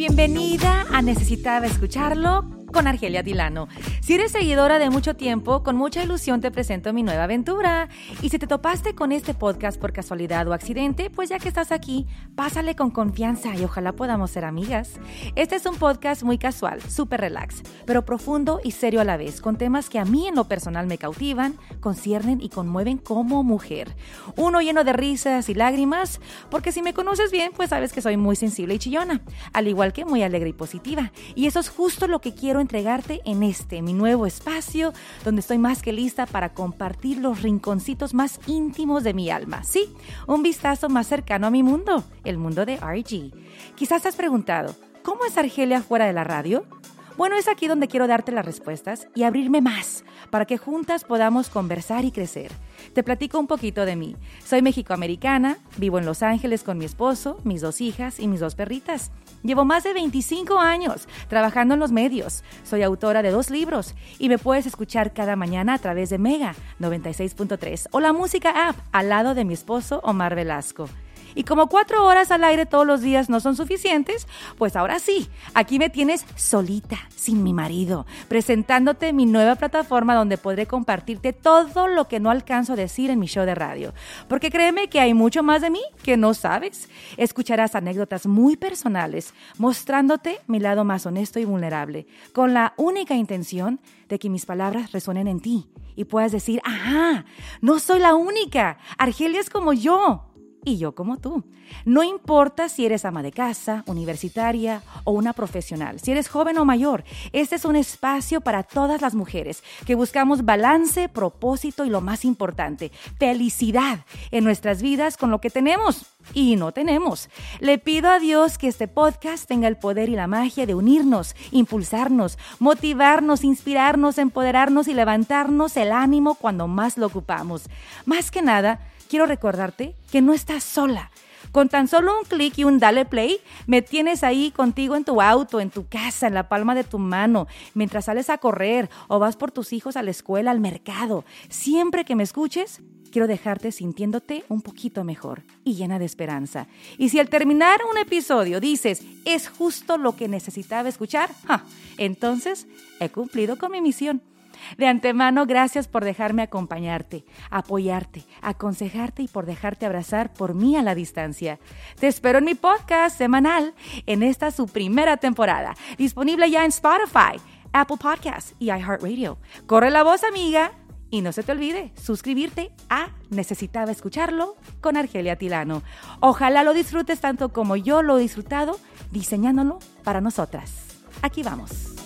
Bienvenida a Necesitaba Escucharlo con Argelia Tilano. Si eres seguidora de mucho tiempo, con mucha ilusión te presento mi nueva aventura. Y si te topaste con este podcast por casualidad o accidente, pues ya que estás aquí, pásale con confianza y ojalá podamos ser amigas. Este es un podcast muy casual, súper relax, pero profundo y serio a la vez, con temas que a mí en lo personal me cautivan, conciernen y conmueven como mujer. Uno lleno de risas y lágrimas, porque si me conoces bien, pues sabes que soy muy sensible y chillona, al igual que muy alegre y positiva. Y eso es justo lo que quiero entregarte en este, mi nuevo espacio, donde estoy más que lista para compartir los rinconcitos más íntimos de mi alma. Sí, un vistazo más cercano a mi mundo, el mundo de RG. Quizás has preguntado, ¿cómo es Argelia fuera de la radio? Bueno, es aquí donde quiero darte las respuestas y abrirme más para que juntas podamos conversar y crecer. Te platico un poquito de mí. Soy mexicoamericana, vivo en Los Ángeles con mi esposo, mis dos hijas y mis dos perritas. Llevo más de 25 años trabajando en los medios. Soy autora de dos libros y me puedes escuchar cada mañana a través de Mega 96.3 o la música app al lado de mi esposo Omar Velasco. Y como cuatro horas al aire todos los días no son suficientes, pues ahora sí, aquí me tienes solita, sin mi marido, presentándote mi nueva plataforma donde podré compartirte todo lo que no alcanzo a decir en mi show de radio. Porque créeme que hay mucho más de mí que no sabes. Escucharás anécdotas muy personales, mostrándote mi lado más honesto y vulnerable, con la única intención de que mis palabras resuenen en ti y puedas decir, ajá, no soy la única, Argelia es como yo y yo como tú. No importa si eres ama de casa, universitaria o una profesional, si eres joven o mayor, este es un espacio para todas las mujeres que buscamos balance, propósito y lo más importante, felicidad en nuestras vidas con lo que tenemos y no tenemos. Le pido a Dios que este podcast tenga el poder y la magia de unirnos, impulsarnos, motivarnos, inspirarnos, empoderarnos y levantarnos el ánimo cuando más lo ocupamos. Más que nada, quiero recordarte que no estás sola. Con tan solo un clic y un dale play, me tienes ahí contigo en tu auto, en tu casa, en la palma de tu mano, mientras sales a correr o vas por tus hijos a la escuela, al mercado. Siempre que me escuches, quiero dejarte sintiéndote un poquito mejor y llena de esperanza. Y si al terminar un episodio dices, es justo lo que necesitaba escuchar, entonces he cumplido con mi misión. De antemano, gracias por dejarme acompañarte, apoyarte, aconsejarte y por dejarte abrazar por mí a la distancia. Te espero en mi podcast semanal en esta su primera temporada, disponible ya en Spotify, Apple Podcasts y iHeartRadio. Corre la voz, amiga. Y no se te olvide suscribirte a Necesitaba Escucharlo con Argelia Tilano. Ojalá lo disfrutes tanto como yo lo he disfrutado diseñándolo para nosotras. Aquí vamos.